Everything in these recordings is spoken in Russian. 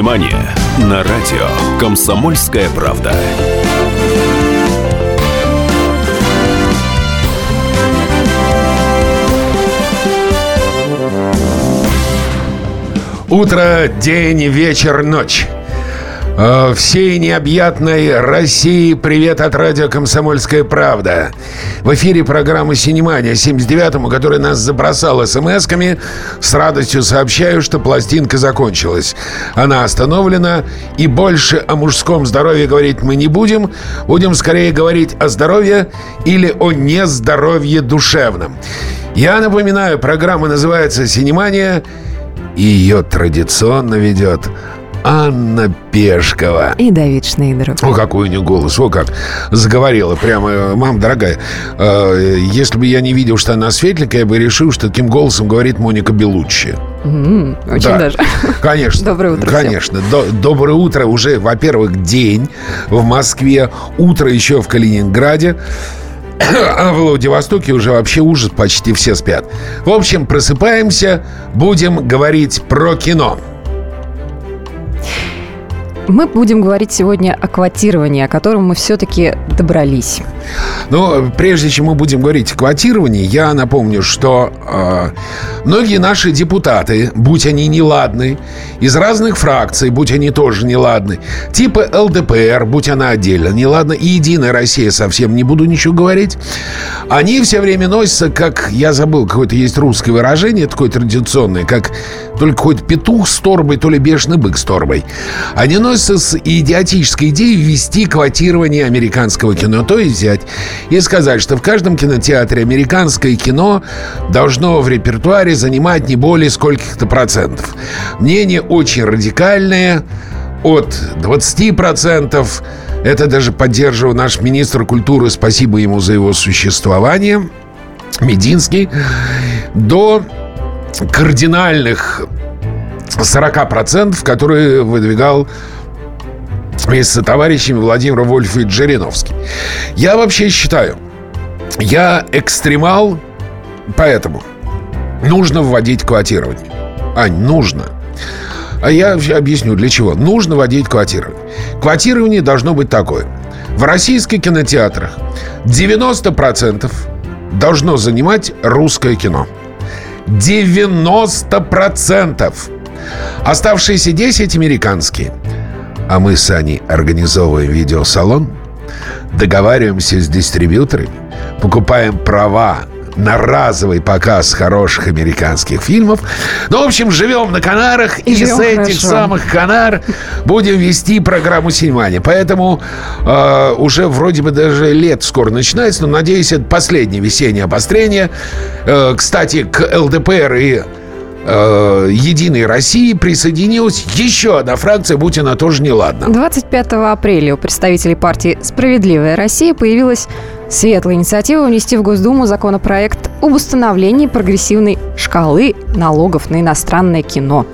Синемания на радио «Комсомольская правда». Утро, день, вечер, ночь. Э, Всей необъятной России привет от радио «Комсомольская правда». В эфире программы «Синемания» 79-му, которая нас забросала смс-ками. С радостью сообщаю, что пластинка закончилась. Она остановлена, и больше о мужском здоровье говорить мы не будем. Будем скорее говорить о здоровье или о нездоровье душевном. Я напоминаю, программа называется «Синемания», и ее традиционно ведет Анна Пешкова. И Давид Шнейдеров. О, какой у нее голос, о как заговорила прямо. Мам, дорогая, э, если бы я не видел, что она светленькая, я бы решил, что таким голосом говорит Моника Белуччи. М, Очень Да, даже. Конечно. Доброе утро. Конечно. До- доброе утро. Уже, во-первых, день в Москве, утро еще в Калининграде. А в Владивостоке уже вообще ужас, почти все спят. В общем, просыпаемся, будем говорить про кино. Мы будем говорить сегодня о квотировании, о котором мы все-таки добрались. Но прежде чем мы будем говорить о квотировании, я напомню, что э, многие наши депутаты, будь они неладны, из разных фракций, будь они тоже неладны, типа ЛДПР, будь она отдельно неладна, и Единая Россия, совсем не буду ничего говорить, они все время носятся, как, я забыл, какое-то есть русское выражение, такое традиционное, как то ли какой-то петух с торбой, то ли бешеный бык с торбой. Они носятся с идиотической идеей ввести квотирование американского кино. То есть взять и сказать, что в каждом кинотеатре американское кино должно в репертуаре занимать не более скольких-то процентов. Мнение очень радикальное, от 20%. Это даже поддерживал наш министр культуры, спасибо ему за его существование, Мединский, до кардинальных 40%, которые выдвигал вместе с товарищами Владимир Вольфович Жириновский. Я вообще считаю, я экстремал, поэтому нужно вводить квотирование. Ань, нужно. А я объясню, для чего. Нужно вводить квотирование. Квотирование должно быть такое. В российских кинотеатрах 90% должно занимать русское кино. 90%. Оставшиеся 10 американские. А мы с Аней организовываем видеосалон, договариваемся с дистрибьюторами, покупаем права на разовый показ хороших американских фильмов. Ну, в общем, живем на Канарах и, И с этих хорошо. самых Канар будем вести программу «Синемания». Поэтому э, уже вроде бы даже лет скоро начинается, но, надеюсь, это последнее весеннее обострение. Э, кстати, к ЛДПР и э, Единой России присоединилась еще одна фракция, будь она тоже неладна. 25 апреля у представителей партии «Справедливая Россия» появилась светлая инициатива внести в Госдуму законопроект об установлении прогрессивной шкалы налогов на иностранное кино.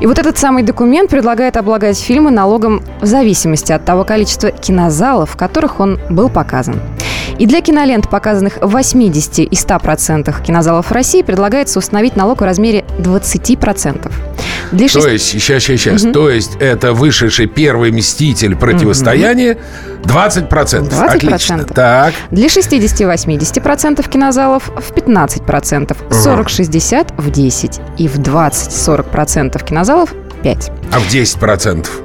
И вот этот самый документ предлагает облагать фильмы налогом в зависимости от того количества кинозалов, в которых он был показан. И для кинолент, показанных в 80 и 100% кинозалов России, предлагается установить налог в размере 20%. Для То шести- есть, сейчас, сейчас, сейчас. То есть, это вышедший первый мститель противостояния 20%. 20%. Отлично. Так. Для 60-80% кинозалов в 15%, 40-60% в 10% и в 20-40% кинозалов 5%. А в 10%?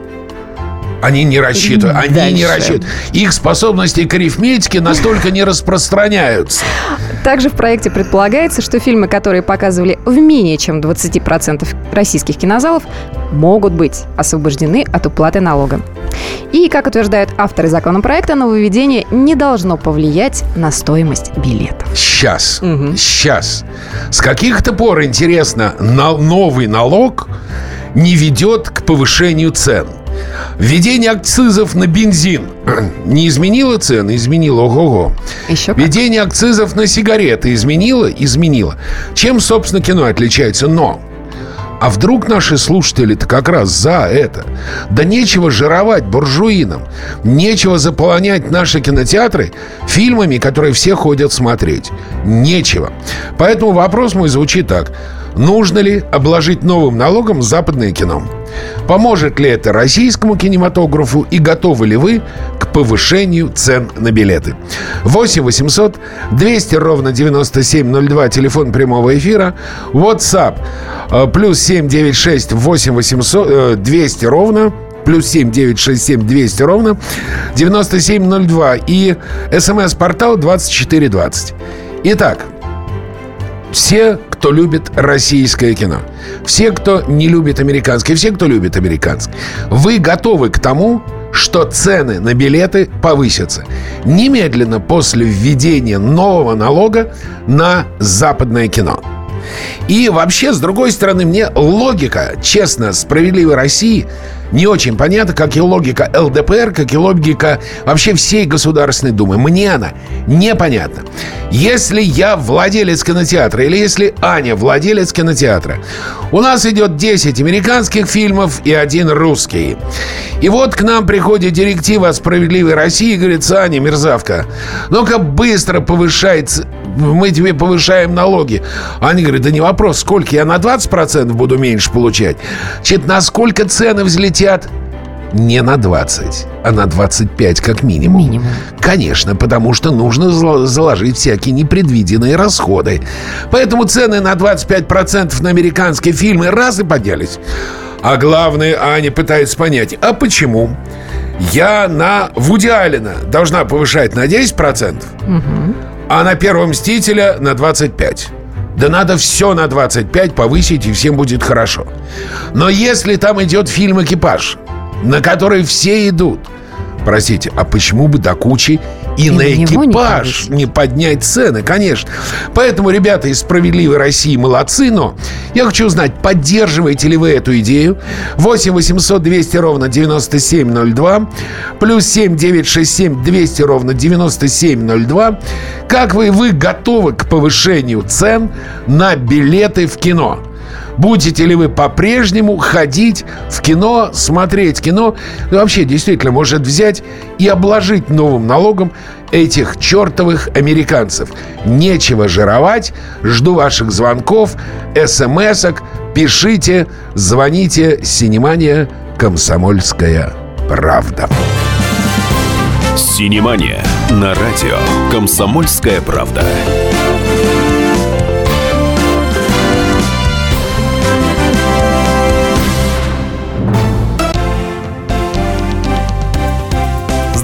Они не рассчитывают. Они не Дальше. рассчитывают. Их способности к арифметике настолько не распространяются. Также в проекте предполагается, что фильмы, которые показывали в менее чем 20% российских кинозалов, могут быть освобождены от уплаты налога. И, как утверждают авторы законопроекта, нововведение не должно повлиять на стоимость билета. Сейчас. Сейчас. С каких-то пор, интересно, на- новый налог не ведет к повышению цен. Введение акцизов на бензин не изменило цены? Изменило. Ого-го. Еще как. Введение акцизов на сигареты изменило? Изменило. Чем, собственно, кино отличается? Но а вдруг наши слушатели-то как раз за это? Да нечего жировать буржуинам. Нечего заполонять наши кинотеатры фильмами, которые все ходят смотреть. Нечего. Поэтому вопрос мой звучит так. Нужно ли обложить новым налогом западное кино? Поможет ли это российскому кинематографу и готовы ли вы к повышению цен на билеты? 8 800 200 ровно 9702, телефон прямого эфира. WhatsApp э, плюс 796 8 800 200 ровно плюс 7 967 200 ровно 9702 и смс-портал 2420. Итак, все, кто любит российское кино, все, кто не любит американское, все, кто любит американское, вы готовы к тому, что цены на билеты повысятся. Немедленно после введения нового налога на западное кино. И вообще, с другой стороны, мне логика, честно, справедливой России не очень понятна, как и логика ЛДПР, как и логика вообще всей Государственной Думы. Мне она непонятна. Если я владелец кинотеатра или если Аня владелец кинотеатра, у нас идет 10 американских фильмов и один русский. И вот к нам приходит директива о справедливой России и говорит, Аня, мерзавка, ну-ка быстро повышается мы тебе повышаем налоги. Они говорят, да не вопрос, сколько я на 20% буду меньше получать. Значит, насколько цены взлетят? Не на 20, а на 25 как минимум. Минимум. Конечно, потому что нужно заложить всякие непредвиденные расходы. Поэтому цены на 25% на американские фильмы раз и поднялись. А главное, Аня пытается понять, а почему? Я на Вуди Аллена должна повышать на 10%, угу а на первого «Мстителя» на 25. Да надо все на 25 повысить, и всем будет хорошо. Но если там идет фильм «Экипаж», на который все идут – Простите, а почему бы до кучи и, и на экипаж не, не поднять цены, конечно. Поэтому, ребята из «Справедливой России» молодцы, но я хочу узнать, поддерживаете ли вы эту идею? 8 800 200 ровно 9702, плюс 7 967 200 ровно 9702. Как вы, вы готовы к повышению цен на билеты в кино? Будете ли вы по-прежнему ходить в кино, смотреть кино? Ну, вообще, действительно, может взять и обложить новым налогом этих чертовых американцев. Нечего жировать. Жду ваших звонков, смс-ок. Пишите, звоните. Синемания «Комсомольская правда». Синемания на радио «Комсомольская правда».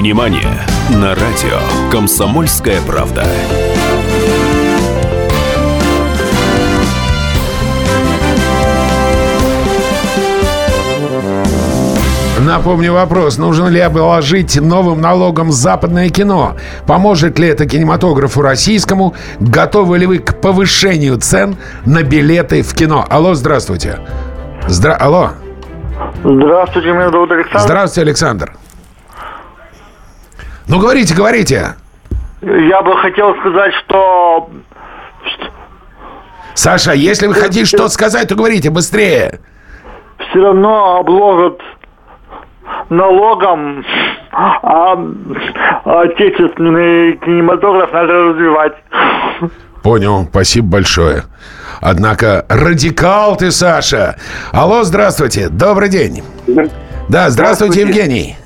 Внимание! На радио «Комсомольская правда». Напомню вопрос. Нужно ли обложить новым налогом западное кино? Поможет ли это кинематографу российскому? Готовы ли вы к повышению цен на билеты в кино? Алло, здравствуйте. Здра... Алло. Здравствуйте, меня зовут Александр. Здравствуйте, Александр. Ну, говорите, говорите. Я бы хотел сказать, что... Саша, если вы хотите что-то сказать, то говорите быстрее. Все равно обложат налогом, а отечественный кинематограф надо развивать. Понял, спасибо большое. Однако радикал ты, Саша. Алло, здравствуйте, добрый день. Да, здравствуйте, здравствуйте. Евгений.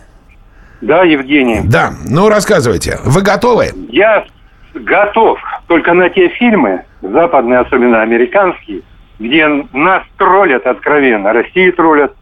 Да, Евгений. Да, ну рассказывайте. Вы готовы? Я готов. Только на те фильмы, западные, особенно американские, где нас троллят откровенно. России троллят,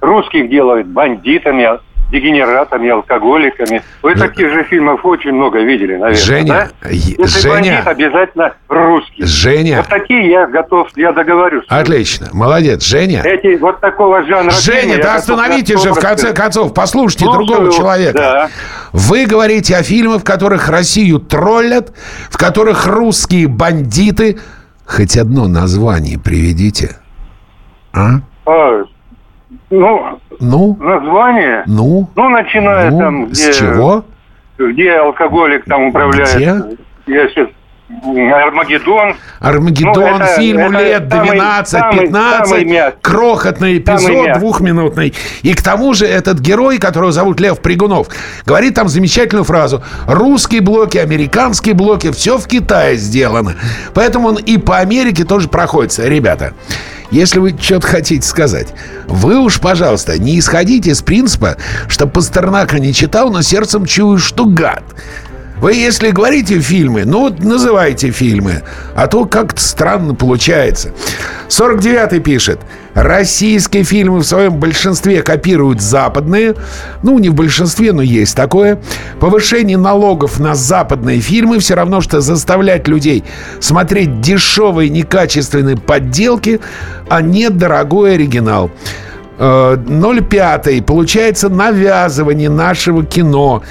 русских делают бандитами, дегенератами, алкоголиками. Вы Ж- таких же фильмов очень много видели, наверное, Женя, да? Если Женя. бандит, обязательно русский. Женя. Вот такие я готов, я договорюсь. Отлично, молодец, Женя. Эти вот такого жанра Женя, да остановите же, в 100%. конце концов, послушайте Слушаю, другого человека. да. Вы говорите о фильмах, в которых Россию троллят, в которых русские бандиты... Хоть одно название приведите. А? А, ну, Ну? название, Ну? ну, начиная ну, там, с где, чего? где алкоголик там управляет. Где? Я сейчас... Армагеддон. Армагеддон, Ну, фильму это лет самый- 12-15, самый мягкий. крохотный эпизод, двухминутный. И к тому же этот герой, которого зовут Лев Пригунов, говорит там замечательную фразу. Русские блоки, американские блоки, все в Китае сделано. Поэтому он и по Америке тоже проходится. Ребята, если вы что-то хотите сказать, вы уж, пожалуйста, не исходите из принципа, что Пастернака не читал, но сердцем чую, что гад. Вы, если говорите фильмы, ну вот называйте фильмы. А то как-то странно получается. 49-й пишет. Российские фильмы в своем большинстве копируют западные. Ну, не в большинстве, но есть такое. Повышение налогов на западные фильмы все равно, что заставлять людей смотреть дешевые, некачественные подделки, а не дорогой оригинал. Э, 0,5. Получается навязывание нашего кино.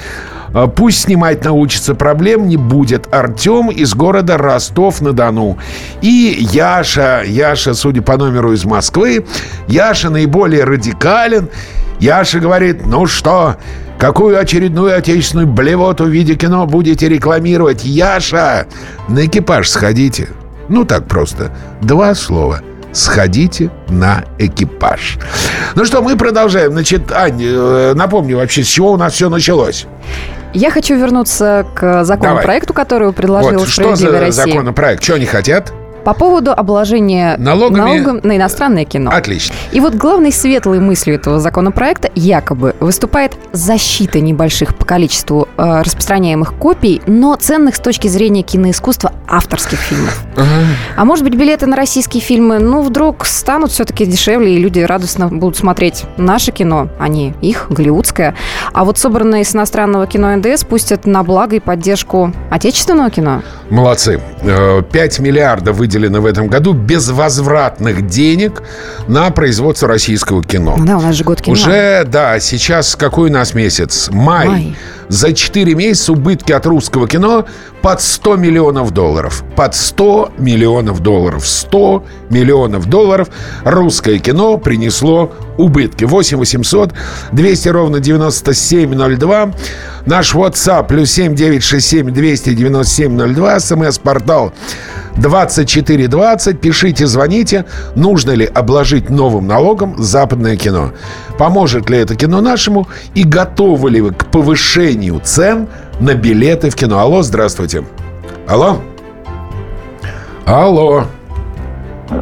Э, Пусть снимать научится, проблем не будет. Артем из города Ростов-на-Дону. И Яша, Яша, судя по номеру из Москвы, Яша наиболее радикален. Яша говорит, ну что, какую очередную отечественную блевоту в виде кино будете рекламировать? Яша, на экипаж сходите. Ну так просто. Два слова сходите на экипаж. Ну что, мы продолжаем. Значит, Ань, э, напомню вообще, с чего у нас все началось. Я хочу вернуться к законопроекту, который предложила вот, что «Справедливая за Россия». законопроект? Что они хотят? По поводу обложения Налогами- налогом на иностранное кино. Отлично. И вот главной светлой мыслью этого законопроекта якобы выступает защита небольших по количеству э, распространяемых копий, но ценных с точки зрения киноискусства авторских фильмов. А может быть, билеты на российские фильмы, ну, вдруг станут все-таки дешевле, и люди радостно будут смотреть наше кино, а не их, голливудское. А вот собранные с иностранного кино НДС пустят на благо и поддержку отечественного кино. Молодцы. Э, 5 миллиардов выделено в этом году безвозвратных денег на производство российского кино. Ну да, у нас же год кино. Уже, да, сейчас какой у нас месяц? Май. Май. За 4 месяца убытки от русского кино под 100 миллионов долларов. Под 100 миллионов долларов. 100 миллионов долларов русское кино принесло убытки. 8 800 200 ровно 9702. Наш WhatsApp плюс 7 967 297 02. СМС-портал 2420. Пишите, звоните. Нужно ли обложить новым налогом западное кино? Поможет ли это кино нашему? И готовы ли вы к повышению цен на билеты в кино? Алло, здравствуйте. Алло? Алло.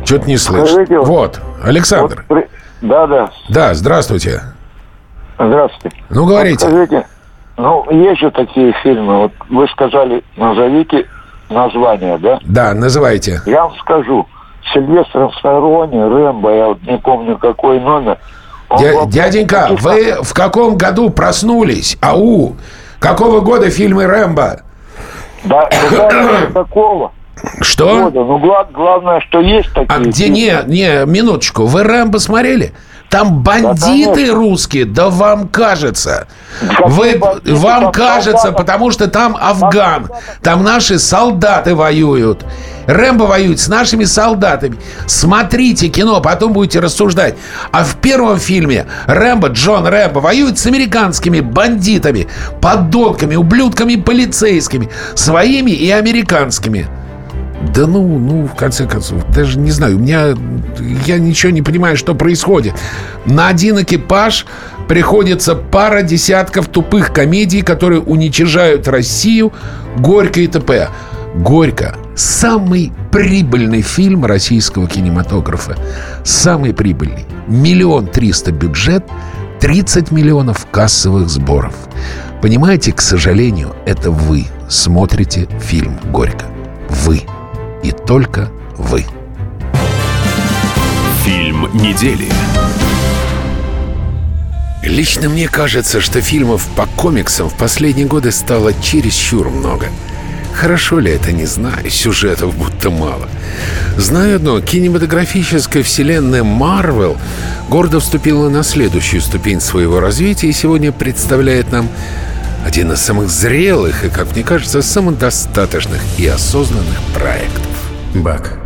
Что-то не слышно. Скажите, Вот, Александр. Вот Да, да. Да, здравствуйте. Здравствуйте. Ну, говорите. Скажите, ну, есть же такие фильмы, вот вы сказали, назовите название, да? Да, называйте. Я вам скажу, Сильвестр Сталлоне, Рэмбо, я вот не помню какой номер. Дя- был- дяденька, вы в каком году проснулись? Ау! Какого года фильмы Рэмбо? Да, такого Что? года. Ну, гла- главное, что есть такие А где фильмы. не, не, минуточку, вы Рэмбо смотрели? Там бандиты конечно. русские, да вам кажется. Вы, вам кажется, потому что там Афган, там наши солдаты воюют. Рэмбо воюет с нашими солдатами. Смотрите кино, потом будете рассуждать. А в первом фильме Рэмбо, Джон Рэмбо воюет с американскими бандитами, подонками, ублюдками полицейскими, своими и американскими. Да ну, ну, в конце концов, даже не знаю, у меня, я ничего не понимаю, что происходит. На один экипаж приходится пара десятков тупых комедий, которые уничижают Россию, Горько и т.п. Горько – самый прибыльный фильм российского кинематографа. Самый прибыльный. Миллион триста бюджет, 30 миллионов кассовых сборов. Понимаете, к сожалению, это вы смотрите фильм «Горько». Вы. И только вы. Фильм недели. Лично мне кажется, что фильмов по комиксам в последние годы стало чересчур много. Хорошо ли это, не знаю, сюжетов будто мало. Знаю одно, кинематографическая вселенная Марвел гордо вступила на следующую ступень своего развития и сегодня представляет нам один из самых зрелых и, как мне кажется, самодостаточных и осознанных проектов. Бак,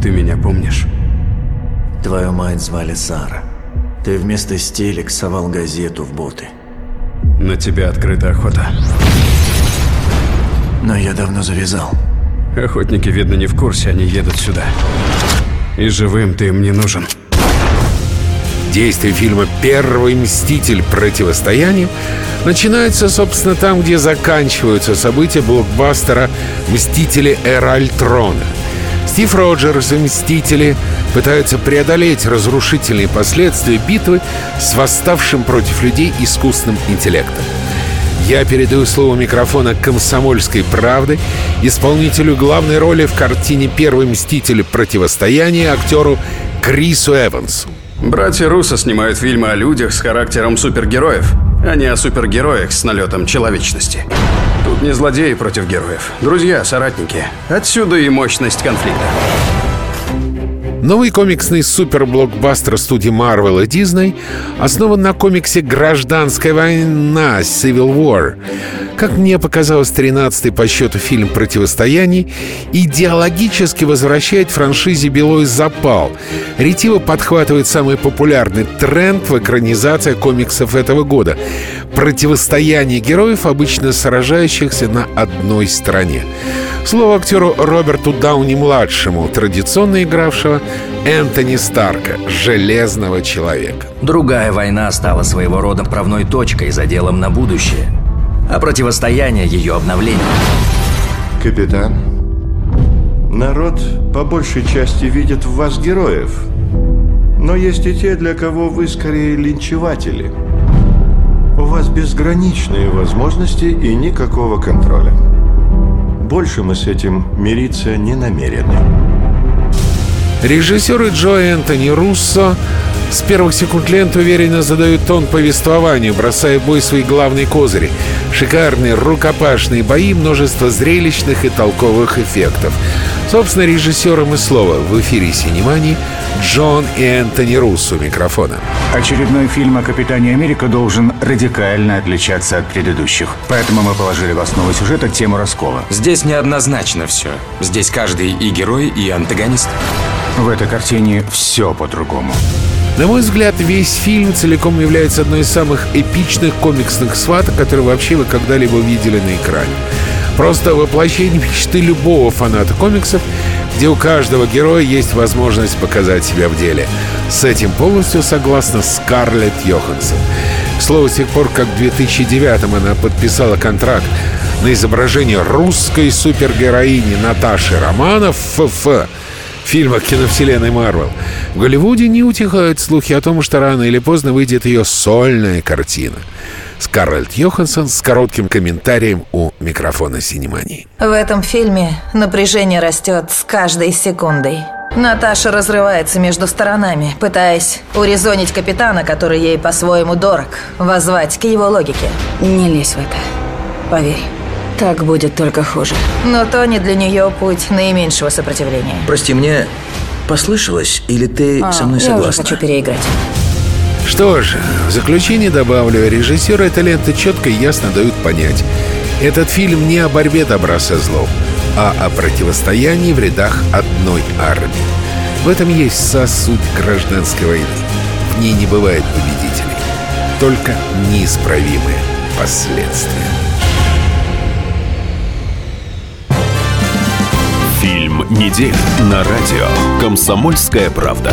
ты меня помнишь? Твою мать звали Сара. Ты вместо стелек совал газету в боты. На тебя открыта охота. Но я давно завязал. Охотники, видно, не в курсе, они едут сюда. И живым ты им не нужен. Действие фильма «Первый мститель. Противостояние» начинается, собственно, там, где заканчиваются события блокбастера «Мстители. Эра Альтрона». Стив Роджерс и Мстители пытаются преодолеть разрушительные последствия битвы с восставшим против людей искусственным интеллектом. Я передаю слово микрофона «Комсомольской правды» исполнителю главной роли в картине «Первый мститель. Противостояние» актеру Крису Эвансу. Братья Руссо снимают фильмы о людях с характером супергероев, а не о супергероях с налетом человечности. Тут не злодеи против героев. Друзья, соратники. Отсюда и мощность конфликта. Новый комиксный суперблокбастер студии Marvel и Disney основан на комиксе «Гражданская война» Civil War. Как мне показалось, 13-й по счету фильм «Противостояние» идеологически возвращает франшизе «Белой запал». Ретиво подхватывает самый популярный тренд в экранизации комиксов этого года — противостояние героев, обычно сражающихся на одной стороне. Слово актеру Роберту Дауни-младшему, традиционно игравшего Энтони Старка, Железного Человека. Другая война стала своего рода правной точкой за делом на будущее, а противостояние ее обновлению. Капитан, народ по большей части видит в вас героев, но есть и те, для кого вы скорее линчеватели. У вас безграничные возможности и никакого контроля. Больше мы с этим мириться не намерены. Режиссеры Джо и Энтони Руссо с первых секунд ленты уверенно задают тон повествованию, бросая в бой свои главные козыри. Шикарные рукопашные бои, множество зрелищных и толковых эффектов. Собственно, режиссерам и слово в эфире «Синемани» Джон и Энтони Руссо микрофона. Очередной фильм о Капитане Америка должен радикально отличаться от предыдущих. Поэтому мы положили в основу сюжета тему раскола. Здесь неоднозначно все. Здесь каждый и герой, и антагонист. В этой картине все по-другому. На мой взгляд, весь фильм целиком является одной из самых эпичных комиксных сваток, которые вообще вы когда-либо видели на экране. Просто воплощение мечты любого фаната комиксов, где у каждого героя есть возможность показать себя в деле. С этим полностью согласна Скарлетт Йоханссон. К слову, с тех пор, как в 2009-м она подписала контракт на изображение русской супергероини Наташи Романов ФФ, фильмах киновселенной Марвел. В Голливуде не утихают слухи о том, что рано или поздно выйдет ее сольная картина. Скарлетт Йоханссон с коротким комментарием у микрофона Синемании. В этом фильме напряжение растет с каждой секундой. Наташа разрывается между сторонами, пытаясь урезонить капитана, который ей по-своему дорог, воззвать к его логике. Не лезь в это. Поверь. Так будет только хуже. Но Тони для нее путь наименьшего сопротивления. Прости, мне послышалось, или ты а, со мной я согласна? уже хочу переиграть. Что ж, в заключение добавлю, режиссеры этой ленты четко и ясно дают понять. Этот фильм не о борьбе добра со злом, а о противостоянии в рядах одной армии. В этом есть вся суть гражданской войны. В ней не бывает победителей, только неисправимые последствия. Недели на радио «Комсомольская правда».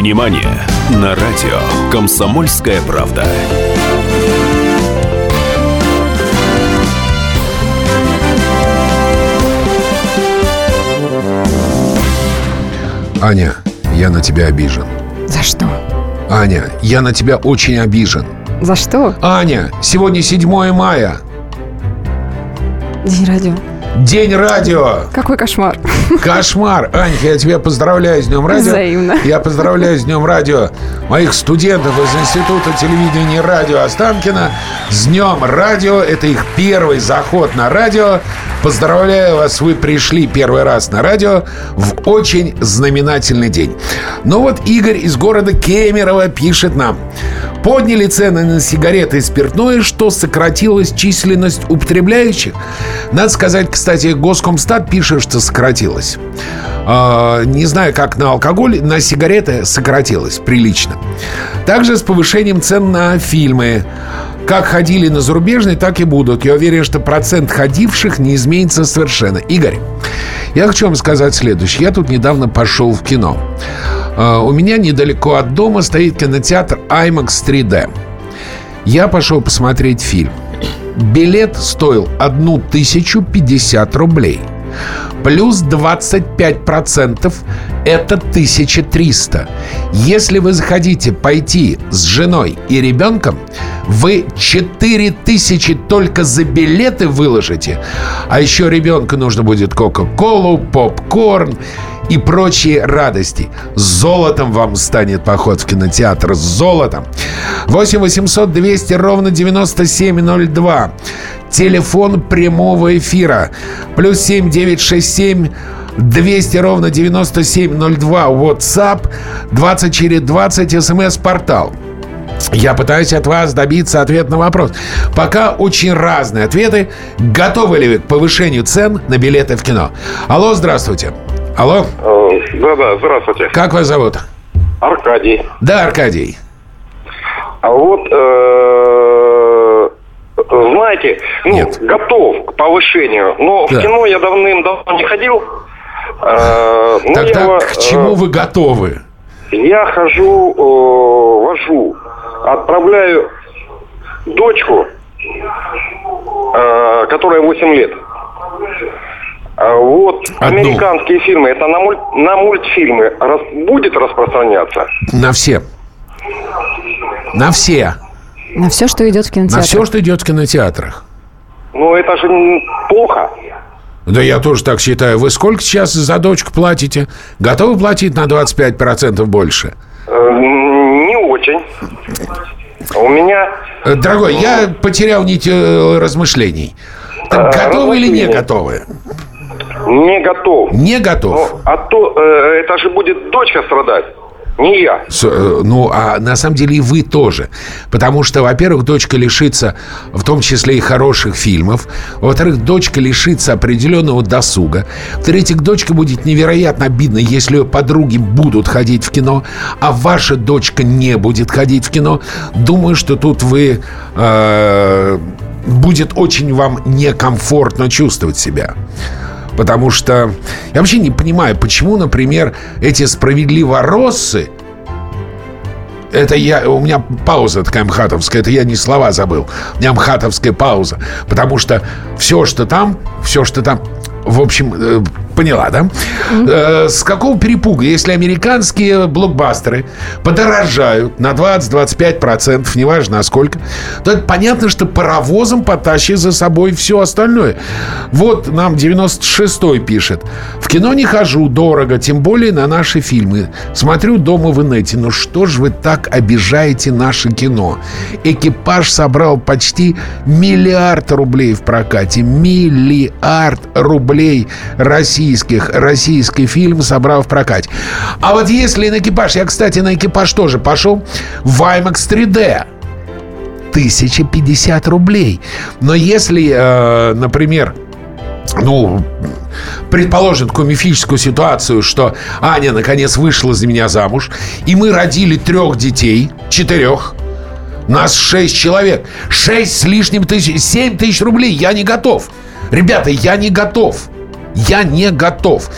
«Синемания» на радио «Комсомольская правда». Аня, я на тебя обижен. За что? Аня, я на тебя очень обижен. За что? Аня, сегодня 7 мая. День радио. День радио. Какой кошмар. Кошмар. Анька, я тебя поздравляю с Днем радио. Взаимно. Я поздравляю с Днем радио моих студентов из Института телевидения и радио Останкина. С Днем радио. Это их первый заход на радио. Поздравляю вас, вы пришли первый раз на радио в очень знаменательный день. Ну вот Игорь из города Кемерово пишет нам. Подняли цены на сигареты и спиртное, что сократилась численность употребляющих. Надо сказать, кстати, Госкомстат пишет, что сократилась. Э, не знаю, как на алкоголь, на сигареты сократилась прилично. Также с повышением цен на фильмы. Как ходили на зарубежные, так и будут. Я уверен, что процент ходивших не изменится совершенно. Игорь, я хочу вам сказать следующее. Я тут недавно пошел в кино. Э, у меня недалеко от дома стоит кинотеатр IMAX 3D. Я пошел посмотреть фильм. Билет стоил 1050 рублей. Плюс 25% это 1300. Если вы захотите пойти с женой и ребенком, вы 4000 только за билеты выложите. А еще ребенку нужно будет кока-колу, попкорн и прочие радости. С золотом вам станет поход в кинотеатр. С золотом. 8 800 200 ровно 9702. Телефон прямого эфира. Плюс 7 967 200 ровно 9702. WhatsApp 20 через 20. СМС-портал. Я пытаюсь от вас добиться ответ на вопрос. Пока очень разные ответы. Готовы ли вы к повышению цен на билеты в кино? Алло, здравствуйте. Алло. Да-да, здравствуйте. Как вас зовут? Аркадий. Да, Аркадий. А вот, э, знаете, ну, готов к повышению, но Да. в кино я давным-давно не ходил. Э, ну, Тогда я, к чему э, вы готовы? Я хожу, э, вожу, отправляю дочку, э, которая 8 лет. А Вот американские фильмы, это на, муль- на мультфильмы рас- будет распространяться? На все. На все. На все, что идет в кинотеатре. На все, что идет в кинотеатрах. Ну, это же плохо. Да я тоже так считаю. Вы сколько сейчас за дочку платите? Готовы платить на 25% больше? Э, Не очень. У меня... Э, Дорогой, я потерял нить э, размышлений. Так готовы или не готовы? Не готов. Не готов. А то э, это же будет дочка страдать, не я. С- э, Ну, а на самом деле и вы тоже. Потому что, во-первых, дочка лишится, в том числе и хороших фильмов. Во-вторых, дочка лишится определенного досуга. В-третьих, дочке будет невероятно обидно, если ее подруги будут ходить в кино, а ваша дочка не будет ходить в кино. Думаю, что тут вы... э, будет очень вам некомфортно чувствовать себя. Потому что я вообще не понимаю, почему, например, эти справедливороссы это я, у меня пауза такая мхатовская, это я не слова забыл. У меня мхатовская пауза. Потому что все, что там, все, что там, в общем, э, Поняла, да? Э, с какого перепуга, если американские блокбастеры подорожают на 20-25%, неважно на сколько, то это понятно, что паровозом потащит за собой все остальное. Вот нам 96-й пишет. В кино не хожу, дорого, тем более на наши фильмы. Смотрю дома в инете. Ну что ж вы так обижаете наше кино? Экипаж собрал почти миллиард рублей в прокате. Миллиард рублей российских. Российский фильм собрал в прокате. А вот если на экипаж, я, кстати, на экипаж тоже пошел, в IMAX 3D. 1050 рублей. Но если, э, например, ну, предположим такую мифическую ситуацию, что Аня наконец вышла за меня замуж, и мы родили трех детей, четырех, нас шесть человек, шесть с лишним тысяч, семь тысяч рублей, я не готов. Ребята, я не готов. Я не готов.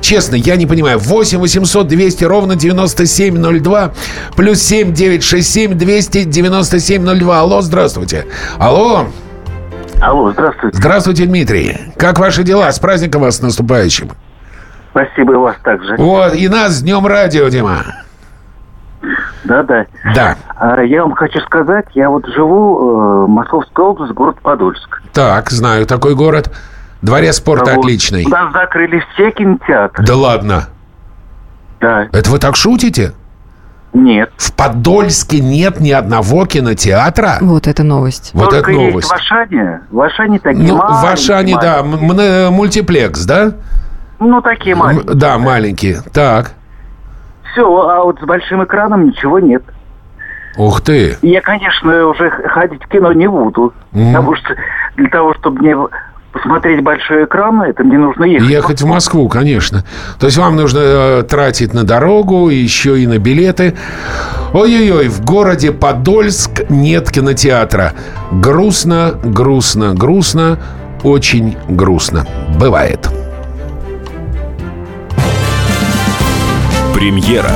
Честно, я не понимаю. 8 800 200 ровно 9702 плюс 7 967 297 02. Алло, здравствуйте. Алло. Алло, здравствуйте. Здравствуйте, Дмитрий. Как ваши дела? С праздником вас наступающим. Спасибо и вас также. Вот, и нас с Днем Радио, Дима. Да, да. Да. А, Я вам хочу сказать, я вот живу э, Московская область, город Подольск. Так, знаю такой город. Дворец спорта вот отличный. У нас закрыли все кинотеатры. Да ладно. Да. Это вы так шутите? Нет. В Подольске нет ни одного кинотеатра? Вот это новость. Вот Только это есть новость. в Ашане. В Ашане такие Ну, в маленькие, Ашане, да, маленькие. м- м- мультиплекс, да? Ну, такие маленькие. М, Да, маленькие. Так. Все, а вот с большим экраном ничего нет. Ух ты. Я, конечно, уже ходить в кино не буду. Мгм. Потому что для того, чтобы мне посмотреть большой экран, это мне нужно ехать. Ехать в Москву, конечно. То есть вам нужно э, тратить на дорогу, еще и на билеты. Ой-ой-ой, в городе Подольск нет кинотеатра. Грустно, грустно, грустно, очень грустно. Бывает. Премьера.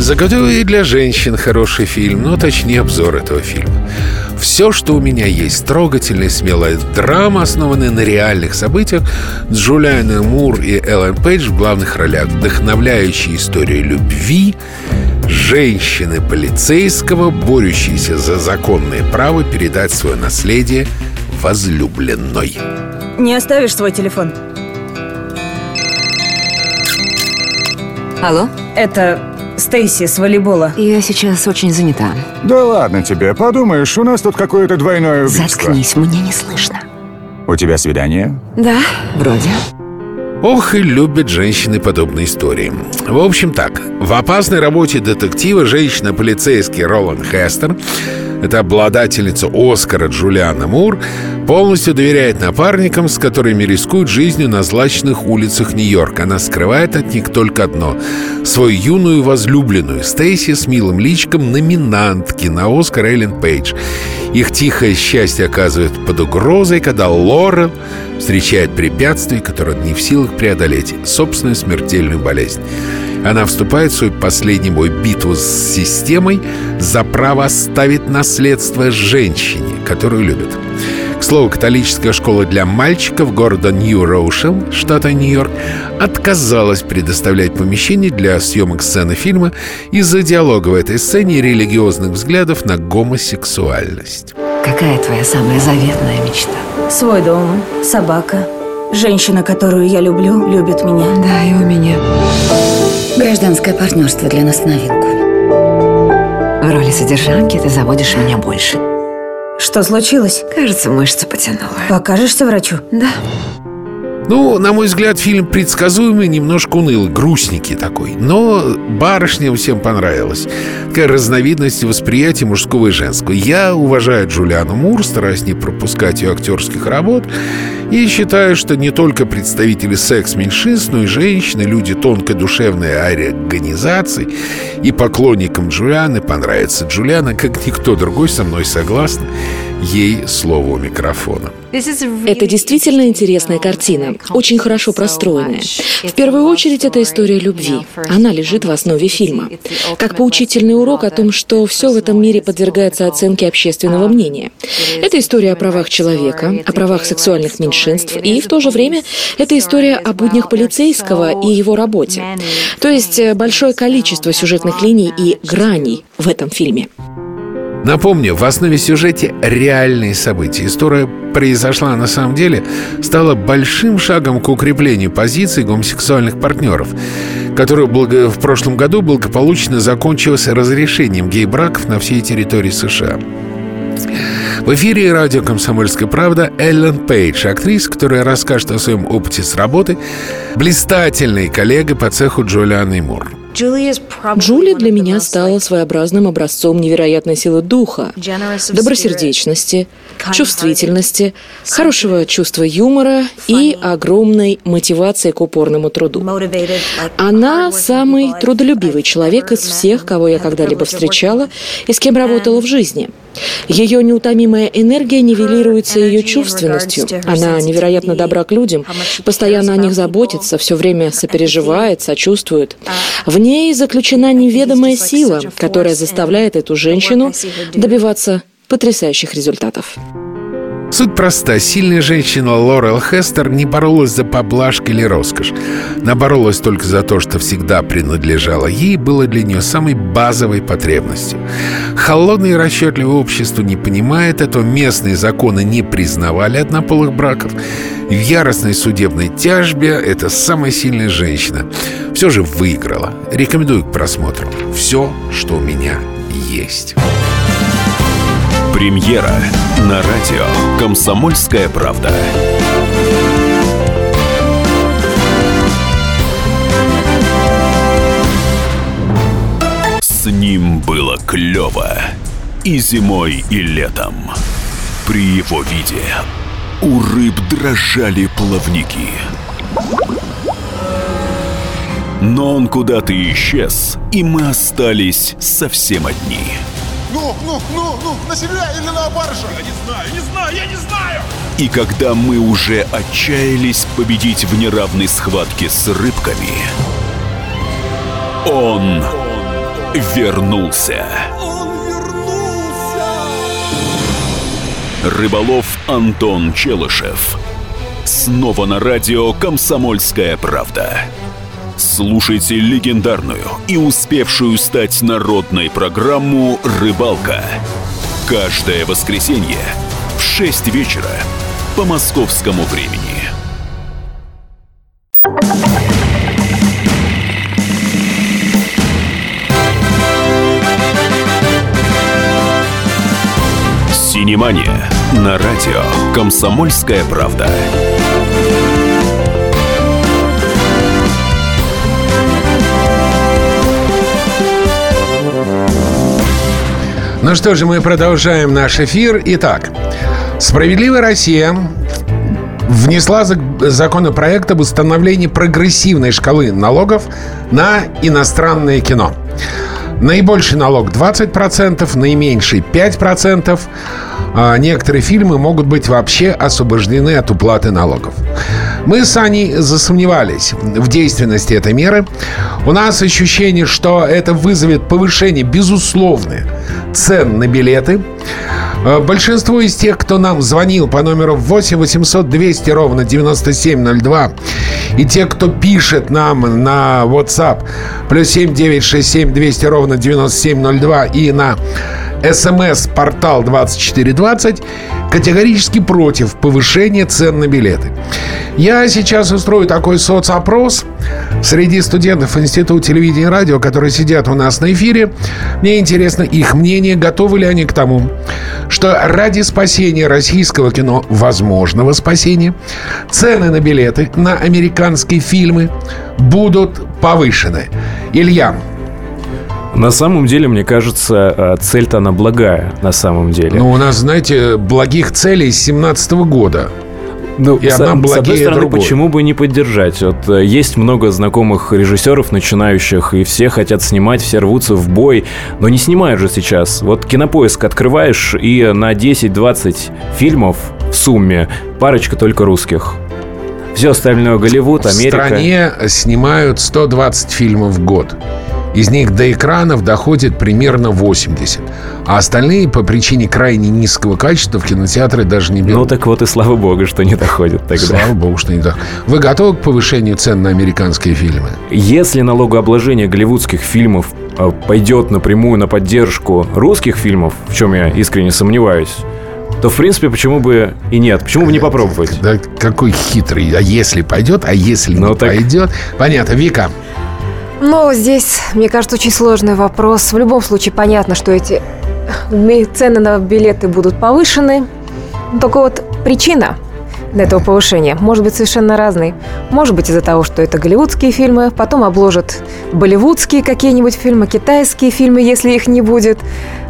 Заготовил и для женщин хороший фильм, ну, точнее, обзор этого фильма. Все, что у меня есть, трогательная и смелая драма, основанная на реальных событиях, с Джулианой Мур и Эллен Пейдж в главных ролях, вдохновляющая историю любви, женщины полицейского, борющиеся за законное право передать свое наследие возлюбленной. Не оставишь свой телефон? Алло? Это Стейси с волейбола. Я сейчас очень занята. Да ладно тебе, подумаешь, у нас тут какое-то двойное убийство. Заткнись, мне не слышно. У тебя свидание? Да, вроде. Ох, и любят женщины подобные истории. В общем так, в опасной работе детектива женщина-полицейский Роланд Хестер это обладательница Оскара Джулиана Мур, полностью доверяет напарникам, с которыми рискует жизнью на злачных улицах Нью-Йорка. Она скрывает от них только одно — свою юную возлюбленную Стейси с милым личком номинантки на Оскар Эллен Пейдж. Их тихое счастье оказывает под угрозой, когда Лорел встречает препятствие, которое не в силах преодолеть — собственную смертельную болезнь. Она вступает в свою последнюю бой битву с системой за право оставить наследство женщине, которую любит. К слову, католическая школа для мальчиков города Нью-Роушел, штата Нью-Йорк, отказалась предоставлять помещение для съемок сцены фильма из-за диалога в этой сцене и религиозных взглядов на гомосексуальность. Какая твоя самая заветная мечта? Свой дом, собака. Женщина, которую я люблю, любит меня. Да, и у меня. Гражданское партнерство для нас новинку. В роли содержанки ты заводишь меня больше. Что случилось? Кажется, мышцу потянула. Покажешься врачу? Да. Ну, на мой взгляд, фильм предсказуемый, немножко унылый, грустненький такой. Но барышням всем понравилось. Такая разновидность восприятия мужского и женского. Я уважаю Джулиану Мур, стараюсь не пропускать ее актерских работ. И считаю, что не только представители секс-меньшинств, но и женщины, люди тонкой душевной организации и поклонникам Джулианы понравится. Джулиана, как никто другой, со мной согласна. Ей слово у микрофона. Это действительно интересная картина, очень хорошо простроенная. В первую очередь, это история любви. Она лежит в основе фильма. Как поучительный урок о том, что все в этом мире подвергается оценке общественного мнения. Это история о правах человека, о правах сексуальных меньшинств, и в то же время это история о буднях полицейского и его работе. То есть э, большое количество сюжетных линий и граней в этом фильме. Напомню, в основе сюжете реальные события. История произошла на самом деле, стала большим шагом к укреплению позиций гомосексуальных партнеров, который в прошлом году благополучно закончился разрешением гей-браков на всей территории США. В эфире радио «Комсомольская правда» Эллен Пейдж, актриса, которая расскажет о своем опыте с работы, блистательной коллегой по цеху Джулианы Мур. Джули для меня стала своеобразным образцом невероятной силы духа, добросердечности, чувствительности, хорошего чувства юмора и огромной мотивации к упорному труду. Она самый трудолюбивый человек из всех, кого я когда-либо встречала и с кем работала в жизни. Ее неутомимая энергия нивелируется ее чувственностью. Она невероятно добра к людям, постоянно о них заботится, все время сопереживает, сочувствует. В ней заключена неведомая сила, которая заставляет эту женщину добиваться потрясающих результатов. Суть проста. Сильная женщина Лорел Хестер не боролась за поблажки или роскошь. Она боролась только за то, что всегда принадлежало ей, было для нее самой базовой потребностью. Холодное и расчетливое общество не понимает этого, местные законы не признавали однополых браков. В яростной судебной тяжбе эта самая сильная женщина все же выиграла. Рекомендую к просмотру. Все, что у меня есть. Премьера на радио «Комсомольская правда». С ним было клево и зимой, и летом. При его виде у рыб дрожали плавники. Но он куда-то исчез, и мы остались совсем одни – ну, ну, ну, ну, на себя или на баржу? Я не знаю, не знаю, я не знаю! И когда мы уже отчаялись победить в неравной схватке с рыбками, он вернулся. Он вернулся! Рыболов Антон Челышев. Снова на радио «Комсомольская правда». Слушайте легендарную и успевшую стать народной программу «Рыбалка». Каждое воскресенье в 6 вечера по московскому времени. Синемания на радио «Комсомольская правда». Ну что же, мы продолжаем наш эфир. Итак, «Справедливая Россия» внесла законопроект об установлении прогрессивной шкалы налогов на иностранное кино. Наибольший налог 20%, наименьший 5%. А некоторые фильмы могут быть вообще освобождены от уплаты налогов. Мы с Аней засомневались в действенности этой меры. У нас ощущение, что это вызовет повышение, безусловное, цен на билеты. Э, большинство из тех, кто нам звонил по номеру 8 800 200 ровно 9702, и те, кто пишет нам на WhatsApp плюс 7 967 200 ровно 9702 и на СМС-портал 2420 категорически против повышения цен на билеты. Я сейчас устрою такой соцопрос среди студентов Института телевидения и радио, которые сидят у нас на эфире. Мне интересно их мнение, готовы ли они к тому, что ради спасения российского кино, возможного спасения, цены на билеты на американские фильмы будут повышены. Илья, на самом деле, мне кажется, э, цель-то она благая, на самом деле. Ну, у нас, знаете, благих целей с 17 года. Ну, и с, одна с одной благее стороны, другой. почему бы не поддержать? Вот э, есть много знакомых режиссеров начинающих, и все хотят снимать, все рвутся в бой, но не снимают же сейчас. Вот кинопоиск открываешь, и на 10-20 фильмов в сумме парочка только русских. Все остальное Голливуд, В Америка. стране снимают 120 фильмов в год. Из них до экранов доходит примерно 80. А остальные по причине крайне низкого качества в кинотеатры даже не берут. Ну так вот и слава богу, что не доходит тогда. Слава богу, что не так. Вы готовы к повышению цен на американские фильмы? Если налогообложение голливудских фильмов э, пойдет напрямую на поддержку русских фильмов, в чем я искренне сомневаюсь, то, в принципе, почему бы и нет? Почему бы не попробовать? Да какой хитрый. А если пойдет, а если Ну не так- пойдет? Понятно. Вика, Но здесь, мне кажется, очень сложный вопрос. В любом случае, понятно, что эти цены на билеты будут повышены. Только вот причина этого повышения может быть совершенно разной. Может быть из-за того, что это голливудские фильмы, потом обложат болливудские какие-нибудь фильмы, китайские фильмы, если их не будет.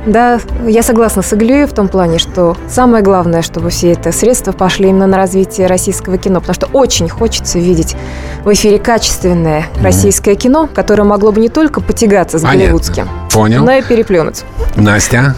Да, я согласна с Иглею в том плане, что самое главное, чтобы все это средства пошли именно на развитие российского кино, потому что очень хочется видеть в эфире качественное российское кино, которое могло бы не только потягаться с Понятно. голливудским, Понял. но и переплюнуть. Настя.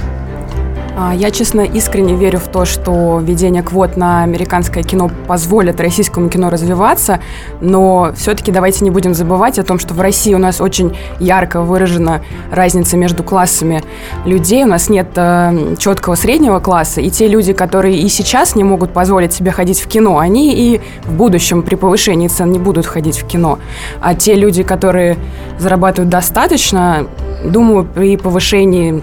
А, Я, честно, искренне верю в то, что введение квот на американское кино позволит российскому кино развиваться, но все-таки давайте не будем забывать о том, что в России у нас очень ярко выражена разница между классами людей. У нас нет э, четкого среднего класса, и те люди, которые и сейчас не могут позволить себе ходить в кино, они и в будущем при повышении цен не будут ходить в кино. А те люди, которые зарабатывают достаточно, думаю, при повышении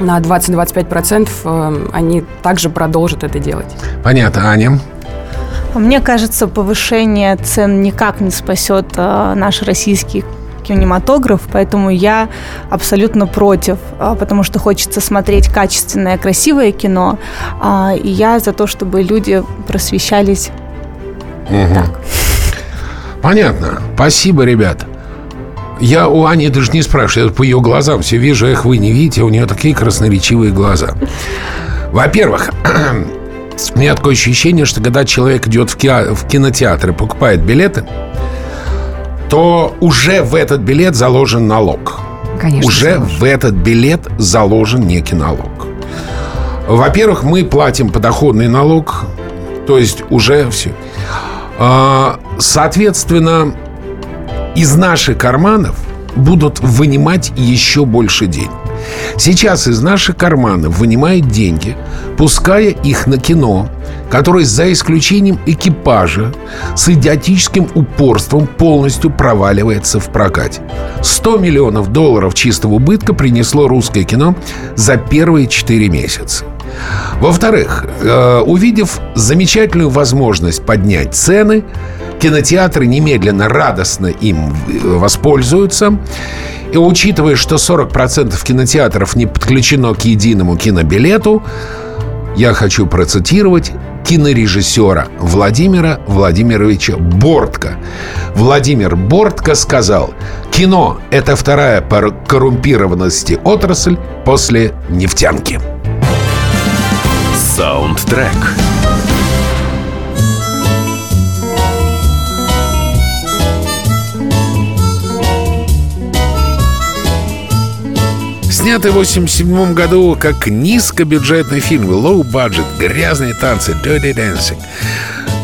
на 20-25% э, они также продолжат это делать. Понятно. Аня. Мне кажется, повышение цен никак не спасет э, наш российский кинематограф, поэтому я абсолютно против, э, потому что хочется смотреть качественное, красивое кино, а, и я за то, чтобы люди просвещались. Мгм. Понятно. Спасибо, ребят. Я у Ани даже не спрашиваю, я по ее глазам все вижу, их вы не видите, у нее такие красноречивые глаза. Во-первых, у меня такое ощущение, что когда человек идет в, в кинотеатр и покупает билеты, то уже в этот билет заложен налог. Конечно, уже в этот билет заложен некий налог. Во-первых, мы платим подоходный налог, то есть уже все. А, Соответственно, из наших карманов будут вынимать еще больше денег. Сейчас из наших карманов вынимают деньги, пуская их на кино, которое за исключением экипажа с идиотическим упорством полностью проваливается в прокате. 100 миллионов долларов чистого убытка принесло русское кино за первые 4 месяца. Во-вторых, э, увидев замечательную возможность поднять цены, кинотеатры немедленно радостно им э, воспользуются. И учитывая, что 40% кинотеатров не подключено к единому кинобилету, я хочу процитировать кинорежиссера Владимира Владимировича Бортко. Владимир Бортко сказал, кино – это вторая по коррумпированности отрасль после нефтянки. Саундтрек. Снятый в 87 году как низкобюджетный фильм «Low Budget», «Грязные танцы», «Dirty Dancing».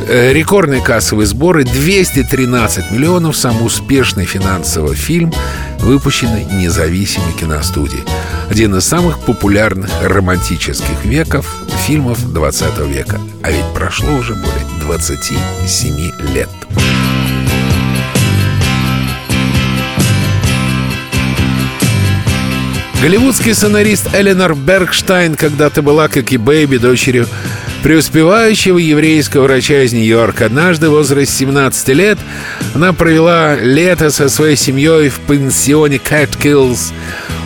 Э, Рекордные кассовые сборы 213 миллионов. Самый успешный финансовый фильм, выпущенный независимой киностудией. Один из самых популярных романтических веков фильмов 20 века. А ведь прошло уже более 27 лет. Голливудский сценарист Эленор Бергштайн когда-то была, как и Бэйби, дочерью преуспевающего еврейского врача из Нью-Йорка. Однажды в возрасте 17 лет она провела лето со своей семьей в пансионе Catskills.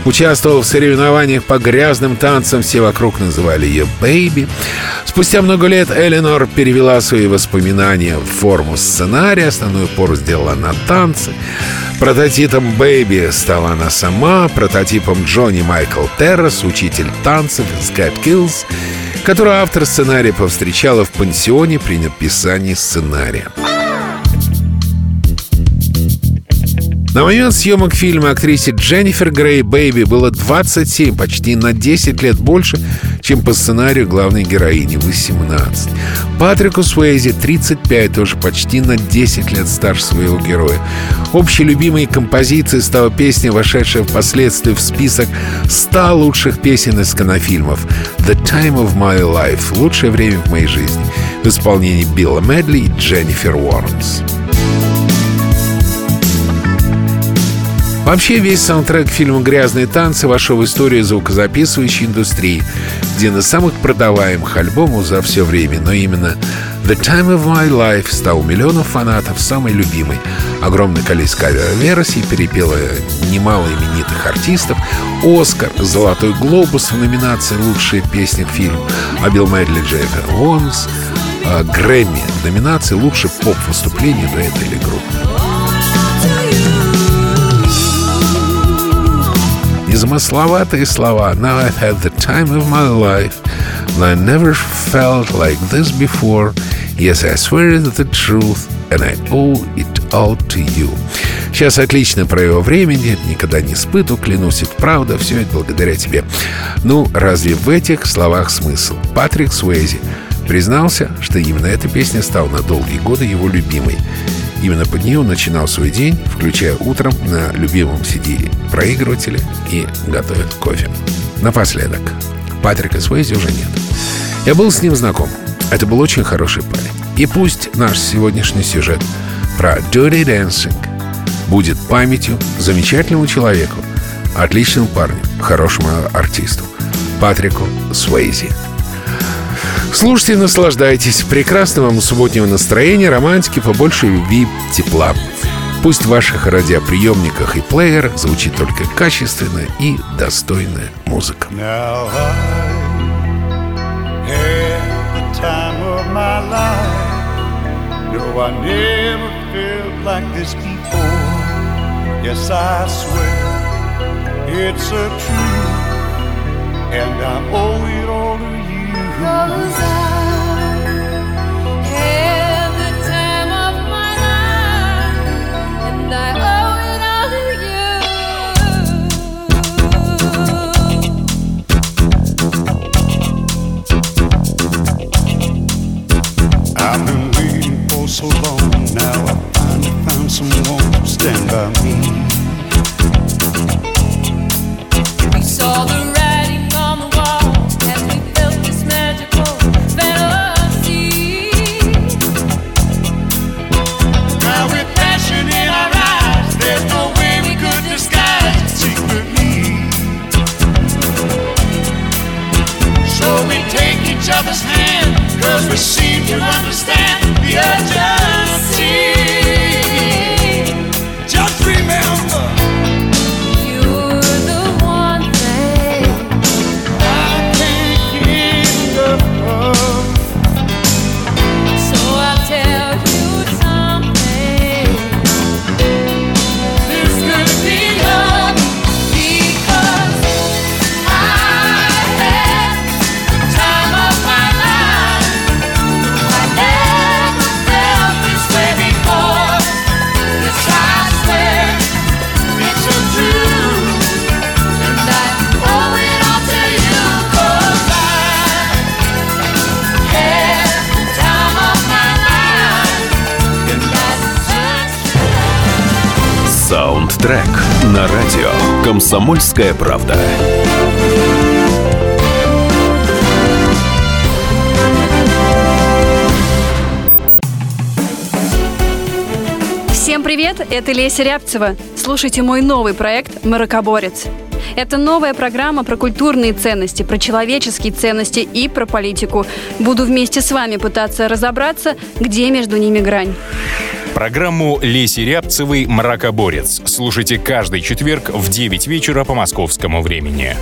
Участвовала в соревнованиях по грязным танцам, все вокруг называли ее Бэйби. Спустя много лет Эленор перевела свои воспоминания в форму сценария, основной упор сделала на танцы. Прототипом Бэйби стала она сама, прототипом Джонни Майкл Террас, учитель танцев из Catskills. которую автор сценария повстречала в пансионе при написании сценария. На момент съемок фильма актрисе Дженнифер Грей Бэйби было 27, почти на 10 лет больше, чем по сценарию главной героини 18. Патрику Суэйзи 35, тоже почти на 10 лет старше своего героя. Общей любимой композицией стала песня, вошедшая впоследствии в список 100 лучших песен из кинофильмов «The Time of My Life» — «Лучшее время в моей жизни» в исполнении Билла Медли и Дженнифер Уорренс. Вообще весь саундтрек фильма «Грязные танцы» вошел в историю звукозаписывающей индустрии, один из самых продаваемых альбомов за все время, но именно «The Time of My Life» стал у миллионов фанатов самой любимой. Огромное количество кавер-версий перепело немало именитых артистов, «Оскар», «Золотой глобус» в номинации «Лучшая песня к фильму», а Билл Мэдли Джеффер Уонс, Грэмми в номинации «Лучшее поп-выступление дуэта или группы». Незамысловатые слова. Now I've had the time of my life And I never felt like this before. Yes, I swear it's the truth And I owe it all to you. Сейчас отлично про его времени. Никогда не испытывал, клянусь, это правда. Все это благодаря тебе. Ну, разве в этих словах смысл? Патрик Суэзи признался, что именно эта песня стала на долгие годы его любимой Именно под нее начинал свой день, включая утром на любимом CD-проигрывателе и готовит кофе. Напоследок. Патрика Суэйзи уже нет. Я был с ним знаком. Это был очень хороший парень. И пусть наш сегодняшний сюжет про Dirty Dancing будет памятью замечательному человеку, отличному парню, хорошему артисту, Патрику Суэйзи. Слушайте и наслаждайтесь. Прекрасного вам субботнего настроения, романтики, побольше любви, тепла. Пусть в ваших радиоприемниках и плеерах звучит только качественная и достойная музыка. And I owe it all to you. Stand by me. We saw the each other's hand, cause we seem to understand the urgency. Just remember. «Комсомольская правда». Всем привет, это Леся Рябцева. Слушайте мой новый проект «Маракоборец». Это новая программа про культурные ценности, про человеческие ценности и про политику. Буду вместе с вами пытаться разобраться, где между ними грань. Программу Леси Рябцевой «Мракоборец» слушайте каждый четверг в 9 вечера по московскому времени.